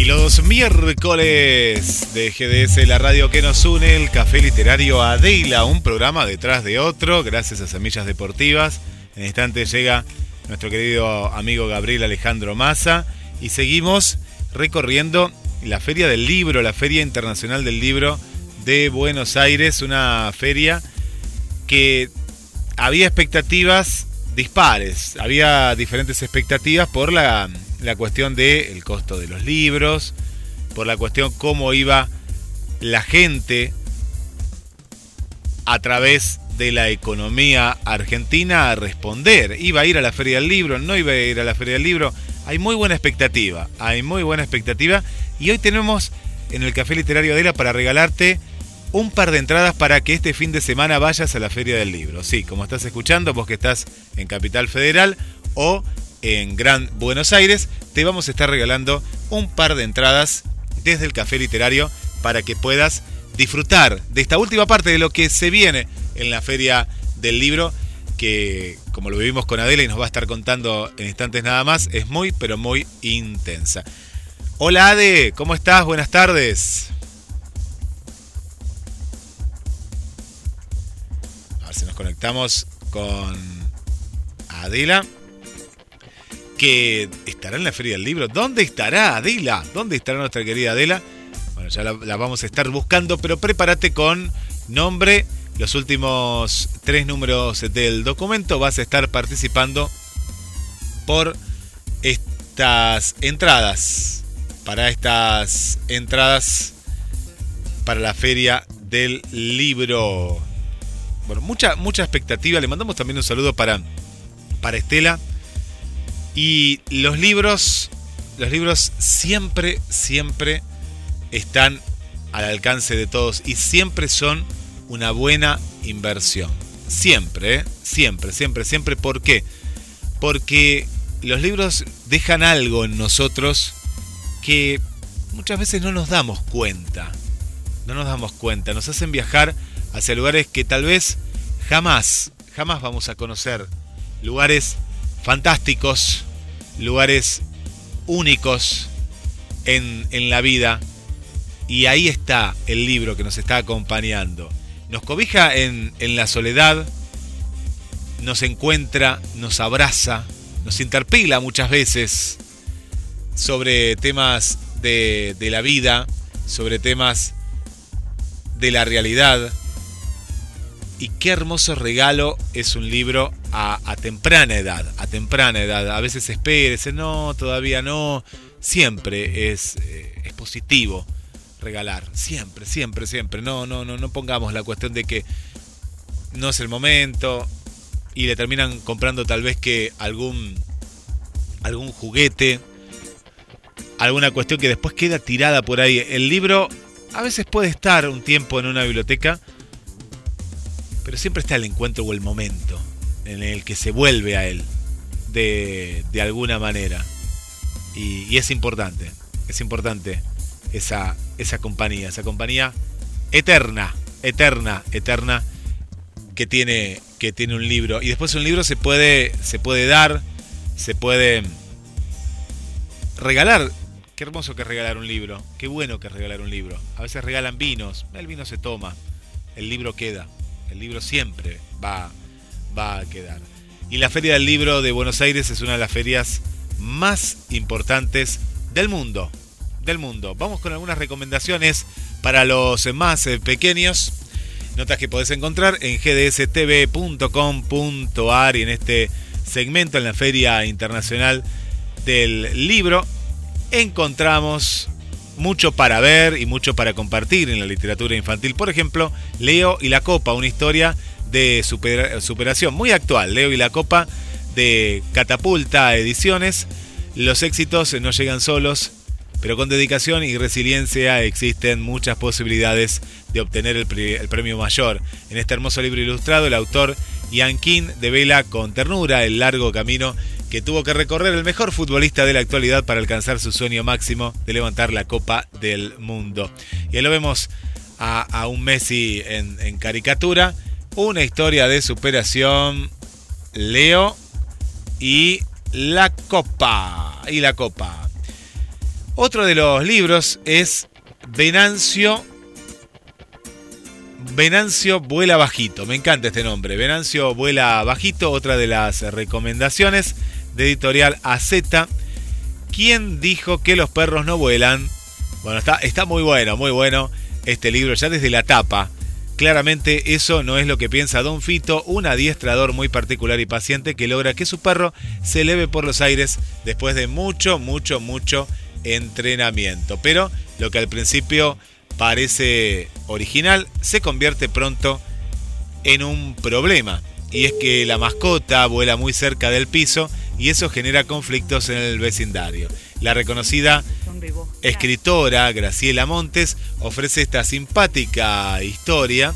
Y los miércoles de GDS, la radio que nos une, el Café Literario Adela, un programa detrás de otro, gracias a Semillas Deportivas. En instante llega nuestro querido amigo Gabriel Alejandro Massa y seguimos recorriendo la Feria del Libro, la Feria Internacional del Libro de Buenos Aires, una feria que había expectativas dispares, había diferentes expectativas por la, la cuestión del costo de los libros, por la cuestión cómo iba la gente a través de la economía argentina a responder. Iba a ir a la Feria del Libro, no iba a ir a la Feria del Libro. Hay muy buena expectativa, hay muy buena expectativa. Y hoy tenemos en el Café Literario Adela para regalarte un par de entradas para que este fin de semana vayas a la Feria del Libro. Sí, como estás escuchando, vos que estás en Capital Federal o en Gran Buenos Aires, te vamos a estar regalando un par de entradas desde el Café Literario para que puedas disfrutar de esta última parte de lo que se viene en la Feria del Libro, que como lo vivimos con Adela y nos va a estar contando en instantes nada más, es muy, pero muy intensa. Hola Ade, ¿cómo estás? Buenas tardes. A ver si nos conectamos con Adela, que estará en la Feria del Libro. ¿Dónde estará Adela? ¿Dónde estará nuestra querida Adela? Bueno, ya la, vamos a estar buscando, pero prepárate con nombre, los últimos tres números del documento. Vas a estar participando por estas entradas. Para estas entradas para la Feria del Libro. Bueno, mucha, mucha expectativa. Le mandamos también un saludo para, para Estela. Y los libros, los libros siempre, siempre están al alcance de todos y siempre son una buena inversión. Siempre, ¿eh? siempre, siempre, siempre. ¿Por qué? Porque los libros dejan algo en nosotros que muchas veces no nos damos cuenta. No nos damos cuenta. Nos hacen viajar hacia lugares que tal vez jamás, jamás vamos a conocer. Lugares fantásticos, lugares únicos en, en la vida. Y ahí está el libro que nos está acompañando. Nos cobija en, en la soledad, nos encuentra, nos abraza, nos interpela muchas veces sobre temas de, de la vida, sobre temas de la realidad. Y qué hermoso regalo es un libro a, temprana edad, a temprana edad. A veces espera, dice, no, todavía no. Siempre es, eh, es positivo regalar. Siempre, siempre, siempre. No, no, no, no pongamos la cuestión de que no es el momento y le terminan comprando tal vez que algún algún juguete, alguna cuestión que después queda tirada por ahí. El libro a veces puede estar un tiempo en una biblioteca, pero siempre está el encuentro o el momento en el que se vuelve a él de, de alguna manera. Y, es importante, es importante esa, esa compañía, esa compañía eterna, eterna, eterna que tiene, que tiene un libro. Y después un libro se puede, se puede dar, se puede regalar. Qué hermoso que regalar un libro, qué bueno que regalar un libro. A veces regalan vinos, el vino se toma, el libro queda, el libro siempre va, va a quedar. Y la Feria del Libro de Buenos Aires es una de las ferias más importantes del mundo. Del mundo. Vamos con algunas recomendaciones Para los más eh, pequeños, notas que podés encontrar en gdstv.com.ar y en este segmento en la Feria Internacional del Libro encontramos mucho para ver y mucho para compartir en la literatura infantil. Por ejemplo, Leo y la Copa, una historia de superación muy actual. Leo y la Copa de Catapulta Ediciones. Los éxitos no llegan solos, pero con dedicación y resiliencia existen muchas posibilidades de obtener el, premio mayor. En este hermoso libro ilustrado, el autor Ian King devela con ternura el largo camino que tuvo que recorrer el mejor futbolista de la actualidad para alcanzar su sueño máximo de levantar la Copa del Mundo. Y ahí lo vemos a, un Messi en, caricatura, una historia de superación, Leo y la Copa. Y la Copa. Otro de los libros es Venancio. Venancio vuela bajito. Me encanta este nombre. Venancio vuela bajito. Otra de las recomendaciones de editorial AZ. ¿Quién dijo que los perros no vuelan? Bueno, está, está muy bueno, muy bueno este libro, ya desde la tapa. Claramente eso no es lo que piensa Don Fito, un adiestrador muy particular y paciente que logra que su perro se eleve por los aires después de mucho, mucho, mucho entrenamiento. Pero lo que al principio parece original se convierte pronto en un problema. Y es que la mascota vuela muy cerca del piso y eso genera conflictos en el vecindario. La reconocida escritora Graciela Montes ofrece esta simpática historia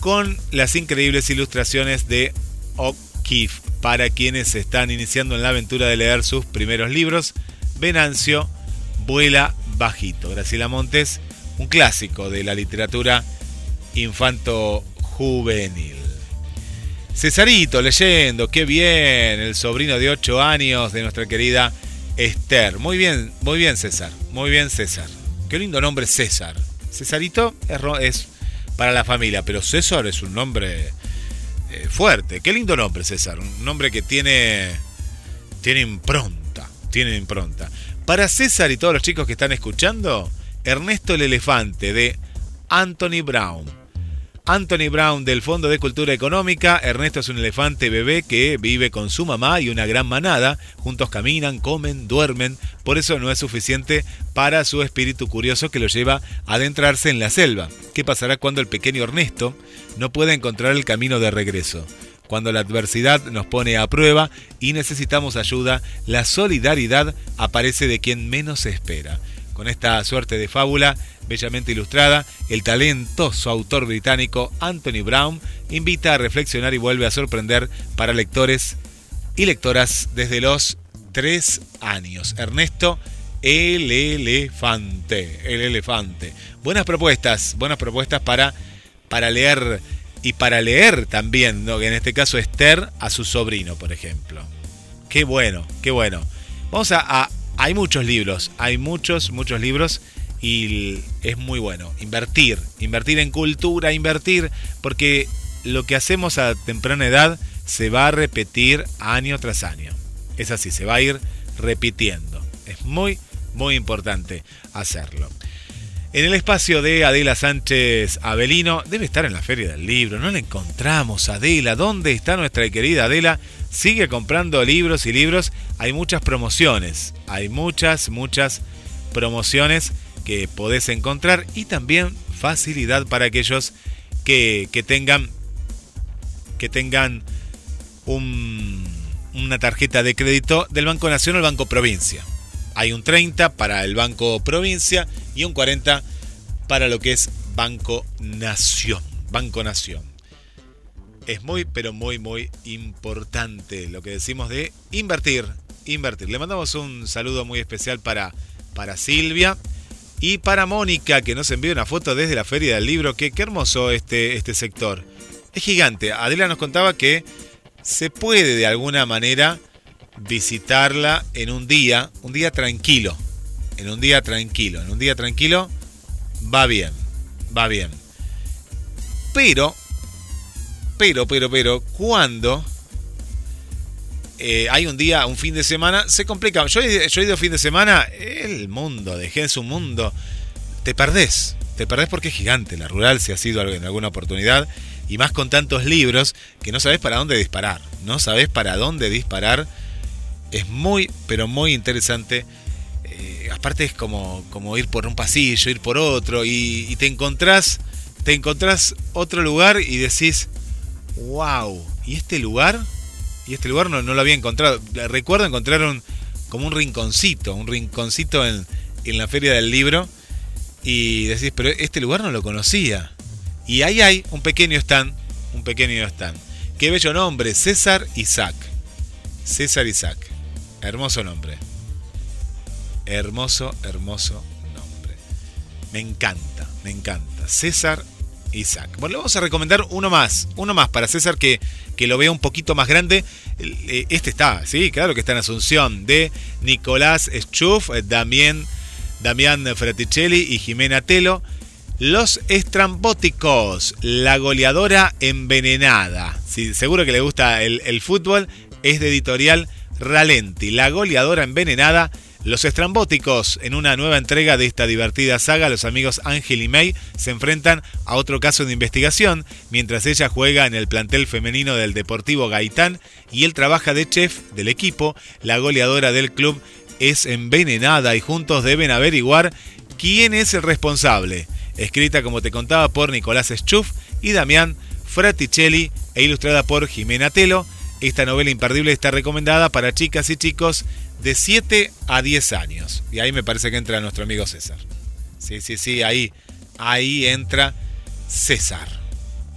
con las increíbles ilustraciones de O'Keeffe para quienes están iniciando en la aventura de leer sus primeros libros. Venancio vuela bajito. Graciela Montes, un clásico de la literatura infanto-juvenil. Cesarito leyendo, qué bien, el sobrino de 8 años de nuestra querida Esther. Muy bien, muy bien César, muy bien César. Qué lindo nombre César. Cesarito es, para la familia, pero César es un nombre eh, fuerte. Qué lindo nombre César, un nombre que tiene, tiene impronta, tiene impronta. Para César y todos los chicos que están escuchando, Ernesto el Elefante de Anthony Brown. Anthony Brown del Fondo de Cultura Económica. Ernesto es un elefante bebé que vive con su mamá y una gran manada. Juntos caminan, comen, duermen. Por eso no es suficiente para su espíritu curioso que lo lleva a adentrarse en la selva. ¿Qué pasará cuando el pequeño Ernesto no pueda encontrar el camino de regreso? Cuando la adversidad nos pone a prueba y necesitamos ayuda, la solidaridad aparece de quien menos espera. Con esta suerte de fábula, bellamente ilustrada, el talentoso autor británico Anthony Brown invita a reflexionar y vuelve a sorprender para lectores y lectoras desde los tres años. Ernesto, el elefante, el elefante. Buenas propuestas, buenas propuestas para, para leer y para leer también, ¿no? en este caso Esther a su sobrino, por ejemplo. Qué bueno, qué bueno. Vamos a, hay muchos libros, hay muchos, muchos libros y es muy bueno. Invertir, invertir en cultura, invertir, porque lo que hacemos a temprana edad se va a repetir año tras año. Es así, se va a ir repitiendo. Es muy, muy importante hacerlo. En el espacio de Adela Sánchez Avelino, debe estar en la Feria del Libro, no la encontramos, Adela, ¿dónde está nuestra querida Adela? Sigue comprando libros y libros, hay muchas promociones, hay muchas, muchas promociones que podés encontrar y también facilidad para aquellos que, tengan, que tengan una tarjeta de crédito del Banco Nacional o Banco Provincia. Hay un 30 para el Banco Provincia y un 40 para lo que es Banco Nación. Banco Nación. Es muy, pero muy, muy importante lo que decimos de invertir. Invertir. Le mandamos un saludo muy especial para, para Silvia y para Mónica, que nos envió una foto desde la Feria del Libro. Que, qué hermoso este, este sector. Es gigante. Adela nos contaba que se puede de alguna manera visitarla en un día, un día tranquilo. En un día tranquilo, en un día tranquilo va bien, va bien. Pero, pero, pero, pero, cuando eh, hay un día, un fin de semana, se complica. Yo, he ido fin de semana, el mundo, dejé su mundo, te perdés, te perdés porque es gigante. La rural, si ha sido en alguna oportunidad, y más con tantos libros que no sabes para dónde disparar. No sabes para dónde disparar. Es muy, pero muy interesante. Eh, aparte es como, como ir por un pasillo, ir por otro, y, y te encontrás, te encontrás otro lugar y decís, wow, ¿y este lugar? Y este lugar no, no lo había encontrado. Recuerdo encontrar un, como un rinconcito, un rinconcito en, en la feria del libro. Y decís, pero este lugar no lo conocía. Y ahí hay un pequeño stand, un pequeño stand. Qué bello nombre, César Isaac. César Isaac. Hermoso nombre. Hermoso, hermoso nombre. Me encanta, me encanta. César Isaac. Bueno, le vamos a recomendar uno más, uno más para César que, que lo vea un poquito más grande. Eh, este está, sí, claro que está en Asunción, de Nicolás Schuf, Damián, Damián Fraticelli y Jimena Telo. Los estrambóticos, la goleadora envenenada. Sí, seguro que le gusta el, el fútbol. Es de editorial Ralenti, la goleadora envenenada. Los estrambóticos, en una nueva entrega de esta divertida saga, los amigos Ángel y May se enfrentan a otro caso de investigación, mientras ella juega en el plantel femenino del Deportivo Gaitán y él trabaja de chef del equipo, la goleadora del club es envenenada y juntos deben averiguar quién es el responsable escrita como te contaba por Nicolás Schuf y Damián Fraticelli e ilustrada por Jimena Telo. Esta novela imperdible está recomendada para chicas y chicos de 7 a 10 años. Y ahí me parece que entra nuestro amigo César. Sí, sí, sí, ahí, ahí entra César.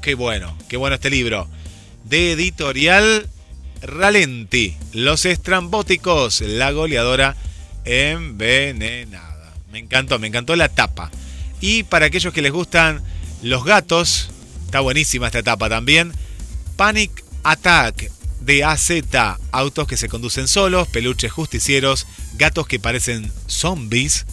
Qué bueno, qué bueno este libro. De editorial Ralenti, Los Estrambóticos, la goleadora envenenada. Me encantó, me encantó la tapa. Y para aquellos que les gustan los gatos, está buenísima esta etapa también. Panic Attack de AZ, autos que se conducen solos, peluches justicieros, gatos que parecen zombies.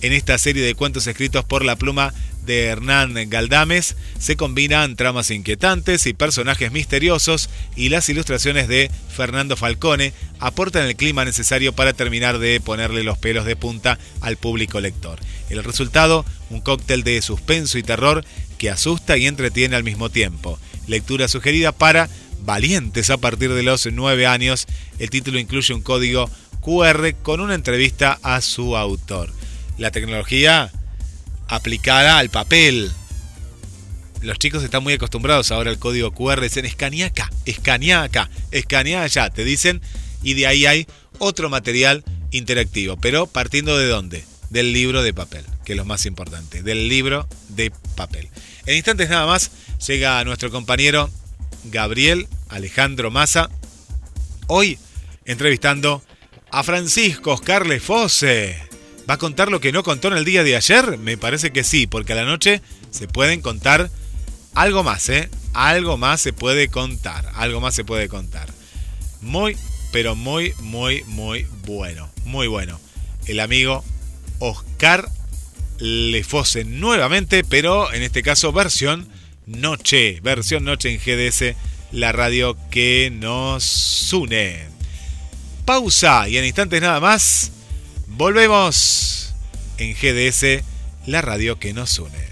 En esta serie de cuentos escritos por la pluma de Hernán Galdames se combinan tramas inquietantes y personajes misteriosos y las ilustraciones de Fernando Falcone aportan el clima necesario para terminar de ponerle los pelos de punta al público lector. El resultado, un cóctel de suspenso y terror que asusta y entretiene al mismo tiempo. Lectura sugerida para valientes a partir de los 9 años. El título incluye un código QR con una entrevista a su autor. La tecnología aplicada al papel. Los chicos están muy acostumbrados ahora al código QR, dicen escanea acá, escanea acá, escanea allá, te dicen, y de ahí hay otro material interactivo, pero partiendo de dónde? Del libro de papel, que es lo más importante, del libro de papel. En instantes nada más llega nuestro compañero Gabriel Alejandro Massa, hoy entrevistando a Francisco Oscar Fosse. ¿Va a contar lo que no contó en el día de ayer? Me parece que sí, porque a la noche se pueden contar algo más, ¿eh? Algo más se puede contar, algo más se puede contar. Muy, pero muy, muy, muy bueno, muy bueno. El amigo Oscar Lefose nuevamente, pero en este caso versión noche, versión noche en GDS, la radio que nos une. Pausa y en instantes nada más Volvemos en GDS, la radio que nos une.